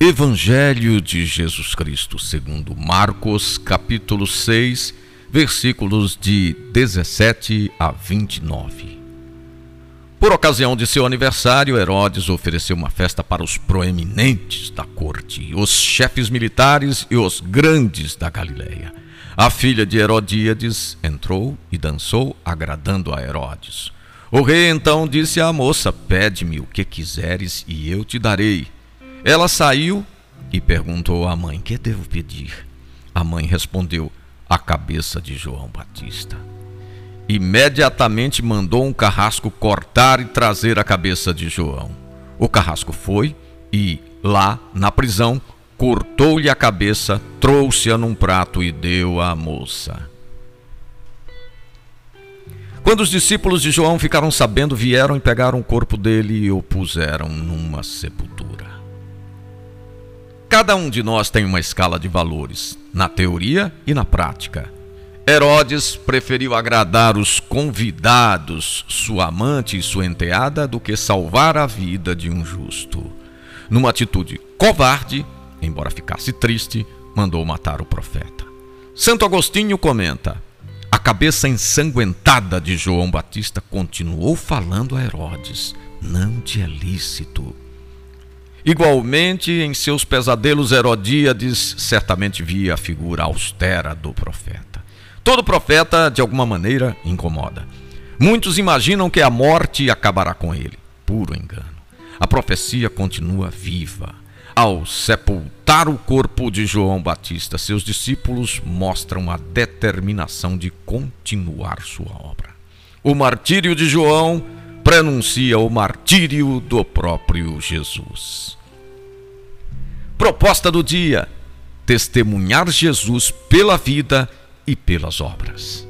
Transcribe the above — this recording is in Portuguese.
Evangelho de Jesus Cristo, segundo Marcos, capítulo 6, versículos de 17 a 29. Por ocasião de seu aniversário, Herodes ofereceu uma festa para os proeminentes da corte, os chefes militares e os grandes da Galileia. A filha de Herodíades entrou e dançou, agradando a Herodes. O rei então disse à moça: Pede-me o que quiseres e eu te darei. Ela saiu e perguntou à mãe: Que devo pedir? A mãe respondeu: A cabeça de João Batista. Imediatamente mandou um carrasco cortar e trazer a cabeça de João. O carrasco foi e, lá na prisão, cortou-lhe a cabeça, trouxe-a num prato e deu à moça. Quando os discípulos de João ficaram sabendo, vieram e pegaram o corpo dele e o puseram numa sepultura. Cada um de nós tem uma escala de valores, na teoria e na prática. Herodes preferiu agradar os convidados, sua amante e sua enteada, do que salvar a vida de um justo. Numa atitude covarde, embora ficasse triste, mandou matar o profeta. Santo Agostinho comenta: a cabeça ensanguentada de João Batista continuou falando a Herodes: não te é lícito Igualmente, em seus pesadelos, Herodíades certamente via a figura austera do profeta. Todo profeta, de alguma maneira, incomoda. Muitos imaginam que a morte acabará com ele. Puro engano. A profecia continua viva. Ao sepultar o corpo de João Batista, seus discípulos mostram a determinação de continuar sua obra. O martírio de João prenuncia o martírio do próprio Jesus. Proposta do dia: testemunhar Jesus pela vida e pelas obras.